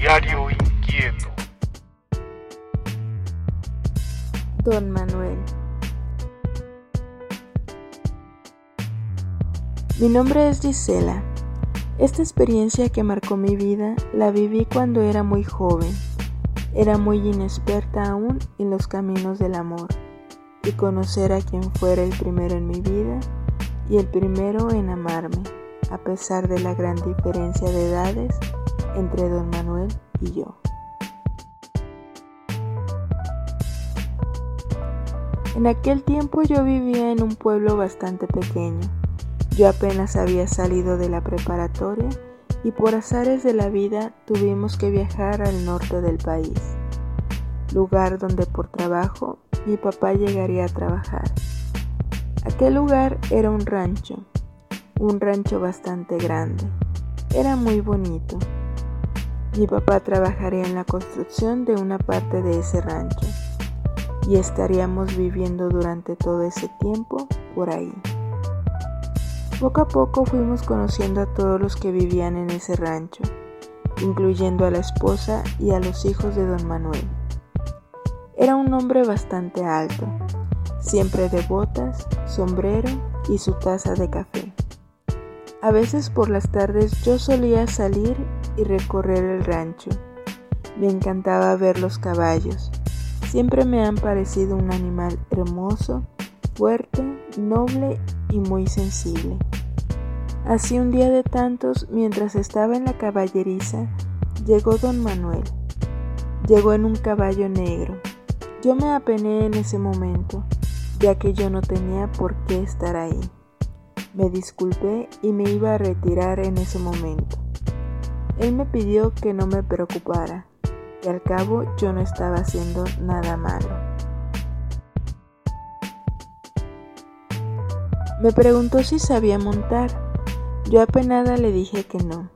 Diario Inquieto. Don Manuel. Mi nombre es Gisela. Esta experiencia que marcó mi vida la viví cuando era muy joven. Era muy inexperta aún en los caminos del amor y conocer a quien fuera el primero en mi vida y el primero en amarme, a pesar de la gran diferencia de edades entre don Manuel y yo. En aquel tiempo yo vivía en un pueblo bastante pequeño. Yo apenas había salido de la preparatoria y por azares de la vida tuvimos que viajar al norte del país, lugar donde por trabajo mi papá llegaría a trabajar. Aquel lugar era un rancho, un rancho bastante grande. Era muy bonito. Mi papá trabajaría en la construcción de una parte de ese rancho y estaríamos viviendo durante todo ese tiempo por ahí. Poco a poco fuimos conociendo a todos los que vivían en ese rancho, incluyendo a la esposa y a los hijos de don Manuel. Era un hombre bastante alto, siempre de botas, sombrero y su taza de café. A veces por las tardes yo solía salir y recorrer el rancho. Me encantaba ver los caballos. Siempre me han parecido un animal hermoso, fuerte, noble y muy sensible. Así un día de tantos, mientras estaba en la caballeriza, llegó don Manuel. Llegó en un caballo negro. Yo me apené en ese momento, ya que yo no tenía por qué estar ahí. Me disculpé y me iba a retirar en ese momento. Él me pidió que no me preocupara, que al cabo yo no estaba haciendo nada malo. Me preguntó si sabía montar. Yo apenada le dije que no,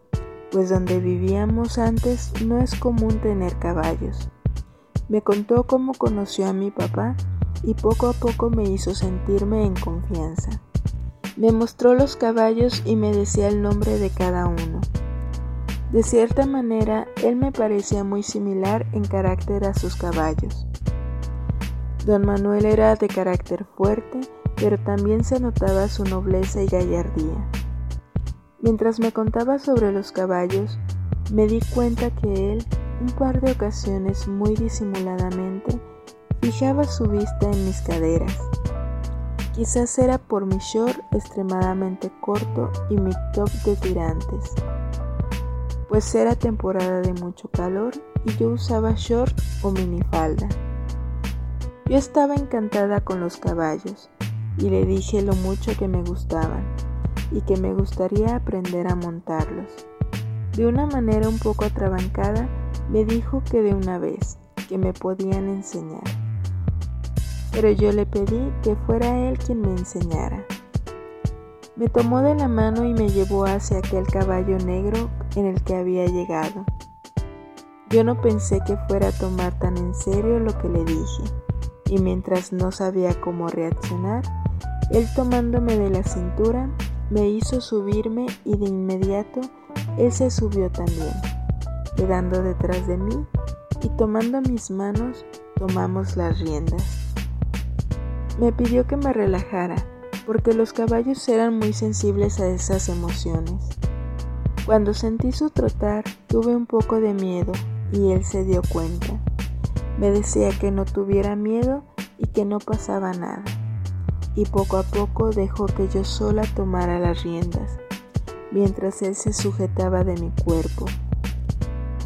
pues donde vivíamos antes no es común tener caballos. Me contó cómo conoció a mi papá y poco a poco me hizo sentirme en confianza. Me mostró los caballos y me decía el nombre de cada uno. De cierta manera, él me parecía muy similar en carácter a sus caballos. Don Manuel era de carácter fuerte, pero también se notaba su nobleza y gallardía. Mientras me contaba sobre los caballos, me di cuenta que él, un par de ocasiones muy disimuladamente, fijaba su vista en mis caderas Quizás era por mi short extremadamente corto y mi top de tirantes, pues era temporada de mucho calor y yo usaba short o minifalda. Yo estaba encantada con los caballos y le dije lo mucho que me gustaban y que me gustaría aprender a montarlos. De una manera un poco atrabancada, me dijo que de una vez, que me podían enseñar pero yo le pedí que fuera él quien me enseñara. Me tomó de la mano y me llevó hacia aquel caballo negro en el que había llegado. Yo no pensé que fuera a tomar tan en serio lo que le dije, y mientras no sabía cómo reaccionar, él tomándome de la cintura me hizo subirme y de inmediato él se subió también, quedando detrás de mí y tomando mis manos tomamos las riendas. Me pidió que me relajara, porque los caballos eran muy sensibles a esas emociones. Cuando sentí su trotar, tuve un poco de miedo y él se dio cuenta. Me decía que no tuviera miedo y que no pasaba nada. Y poco a poco dejó que yo sola tomara las riendas, mientras él se sujetaba de mi cuerpo.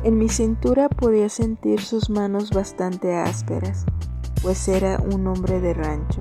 En mi cintura podía sentir sus manos bastante ásperas, pues era un hombre de rancho.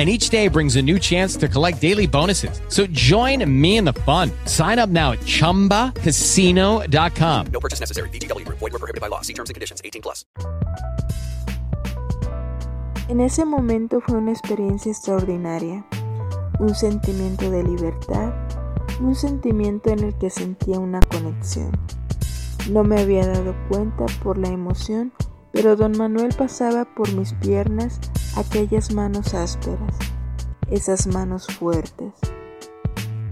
and each day brings a new chance to collect daily bonuses. So join me in the fun. Sign up now at ChumbaCasino.com. No purchase necessary. VGW. Void were prohibited by law. See terms and conditions. 18 plus. En ese momento fue una experiencia extraordinaria, un sentimiento de libertad, un sentimiento en el que sentía una conexión. No me había dado cuenta por la emoción, pero don Manuel pasaba por mis piernas aquellas manos ásperas, esas manos fuertes.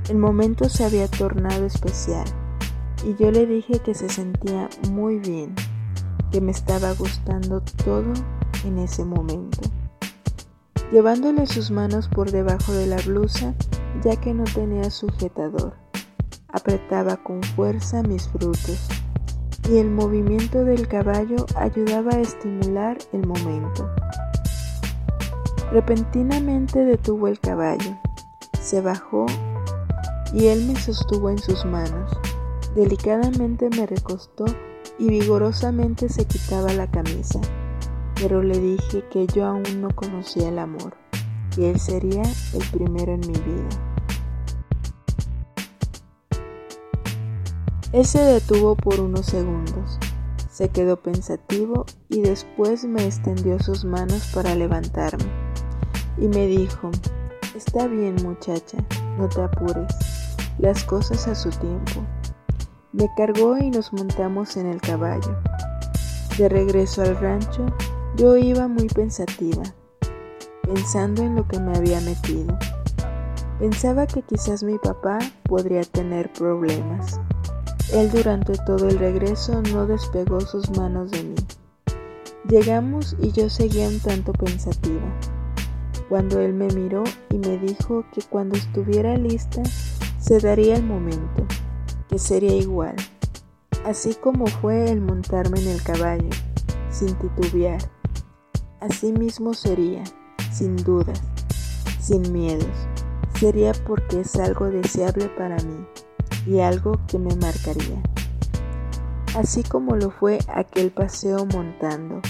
El momento se había tornado especial y yo le dije que se sentía muy bien, que me estaba gustando todo en ese momento. Llevándole sus manos por debajo de la blusa, ya que no tenía sujetador, apretaba con fuerza mis frutos y el movimiento del caballo ayudaba a estimular el momento. Repentinamente detuvo el caballo, se bajó y él me sostuvo en sus manos. Delicadamente me recostó y vigorosamente se quitaba la camisa, pero le dije que yo aún no conocía el amor, que él sería el primero en mi vida. Él se detuvo por unos segundos, se quedó pensativo y después me extendió sus manos para levantarme y me dijo, está bien muchacha, no te apures, las cosas a su tiempo. Me cargó y nos montamos en el caballo. De regreso al rancho, yo iba muy pensativa, pensando en lo que me había metido. Pensaba que quizás mi papá podría tener problemas. Él durante todo el regreso no despegó sus manos de mí. Llegamos y yo seguía un tanto pensativa cuando él me miró y me dijo que cuando estuviera lista se daría el momento, que sería igual, así como fue el montarme en el caballo, sin titubear. Así mismo sería, sin dudas, sin miedos. Sería porque es algo deseable para mí y algo que me marcaría. Así como lo fue aquel paseo montando.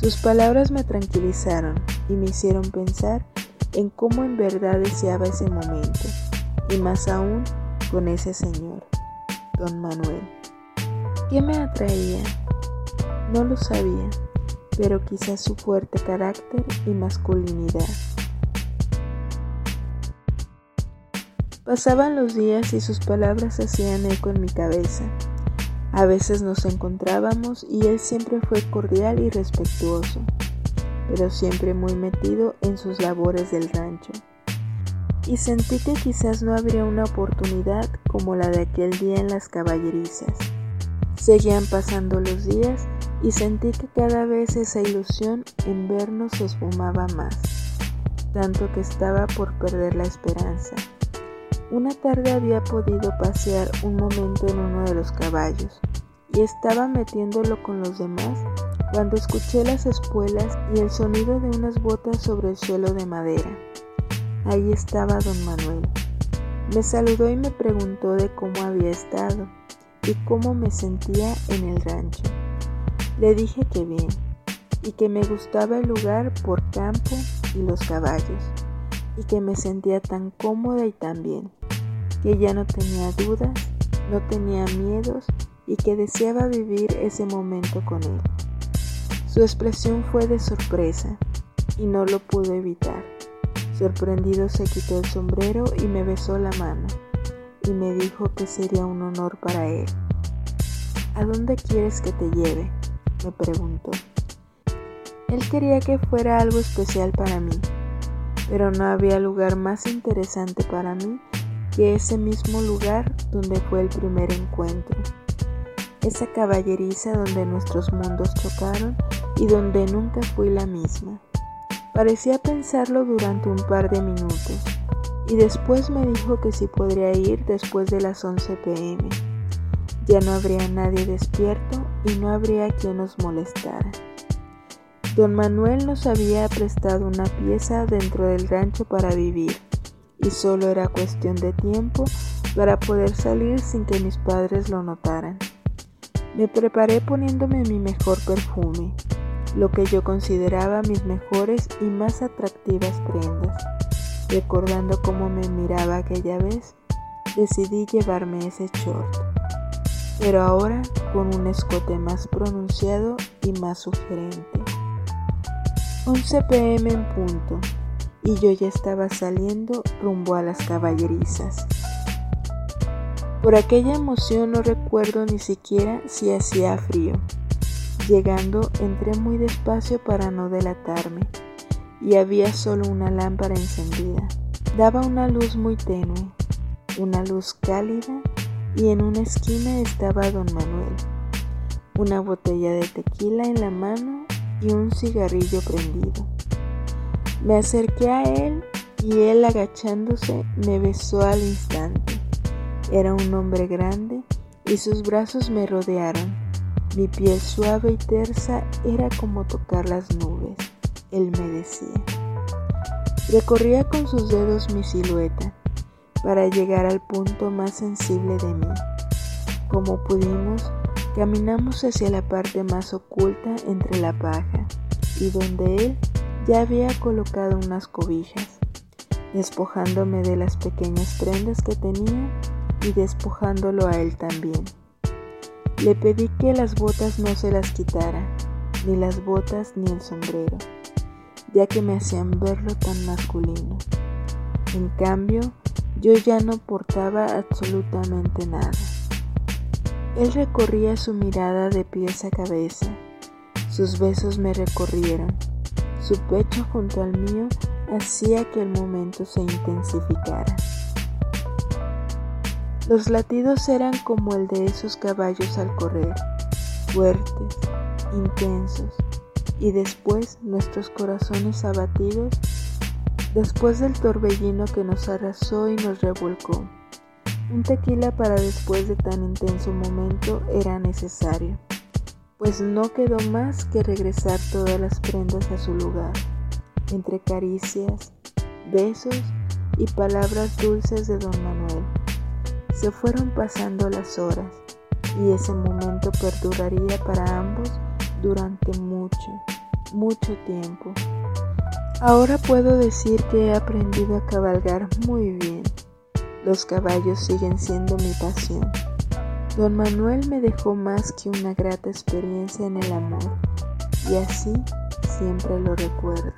Sus palabras me tranquilizaron y me hicieron pensar en cómo en verdad deseaba ese momento, y más aún con ese señor, don Manuel. ¿Qué me atraía? No lo sabía, pero quizás su fuerte carácter y masculinidad. Pasaban los días y sus palabras hacían eco en mi cabeza. A veces nos encontrábamos y él siempre fue cordial y respetuoso pero siempre muy metido en sus labores del rancho. Y sentí que quizás no habría una oportunidad como la de aquel día en las caballerizas. Seguían pasando los días y sentí que cada vez esa ilusión en vernos se esfumaba más, tanto que estaba por perder la esperanza. Una tarde había podido pasear un momento en uno de los caballos y estaba metiéndolo con los demás cuando escuché las espuelas y el sonido de unas botas sobre el suelo de madera. Ahí estaba don Manuel. Me saludó y me preguntó de cómo había estado y cómo me sentía en el rancho. Le dije que bien y que me gustaba el lugar por campo y los caballos y que me sentía tan cómoda y tan bien, que ya no tenía dudas, no tenía miedos y que deseaba vivir ese momento con él. Su expresión fue de sorpresa y no lo pude evitar. Sorprendido se quitó el sombrero y me besó la mano y me dijo que sería un honor para él. ¿A dónde quieres que te lleve? me preguntó. Él quería que fuera algo especial para mí, pero no había lugar más interesante para mí que ese mismo lugar donde fue el primer encuentro. Esa caballeriza donde nuestros mundos chocaron y donde nunca fui la misma. Parecía pensarlo durante un par de minutos y después me dijo que si podría ir después de las 11 pm. Ya no habría nadie despierto y no habría quien nos molestara. Don Manuel nos había prestado una pieza dentro del rancho para vivir y solo era cuestión de tiempo para poder salir sin que mis padres lo notaran. Me preparé poniéndome mi mejor perfume, lo que yo consideraba mis mejores y más atractivas prendas. Recordando cómo me miraba aquella vez, decidí llevarme ese short pero ahora con un escote más pronunciado y más sugerente. 11 pm en punto y yo ya estaba saliendo rumbo a las caballerizas. Por aquella emoción no recuerdo ni siquiera si hacía frío. Llegando entré muy despacio para no delatarme y había solo una lámpara encendida. Daba una luz muy tenue, una luz cálida y en una esquina estaba don Manuel, una botella de tequila en la mano y un cigarrillo prendido. Me acerqué a él y él agachándose me besó al instante. Era un hombre grande y sus brazos me rodearon. Mi piel suave y tersa era como tocar las nubes, él me decía. Recorría con sus dedos mi silueta para llegar al punto más sensible de mí. Como pudimos, caminamos hacia la parte más oculta entre la paja y donde él ya había colocado unas cobijas, despojándome de las pequeñas prendas que tenía y despojándolo a él también. Le pedí que las botas no se las quitara, ni las botas ni el sombrero, ya que me hacían verlo tan masculino. En cambio, yo ya no portaba absolutamente nada. Él recorría su mirada de pies a cabeza. Sus besos me recorrieron. Su pecho junto al mío hacía que el momento se intensificara. Los latidos eran como el de esos caballos al correr, fuertes, intensos, y después nuestros corazones abatidos después del torbellino que nos arrasó y nos revolcó. Un tequila para después de tan intenso momento era necesario, pues no quedó más que regresar todas las prendas a su lugar, entre caricias, besos y palabras dulces de don Manuel. Se fueron pasando las horas y ese momento perduraría para ambos durante mucho, mucho tiempo. Ahora puedo decir que he aprendido a cabalgar muy bien. Los caballos siguen siendo mi pasión. Don Manuel me dejó más que una grata experiencia en el amor y así siempre lo recuerdo.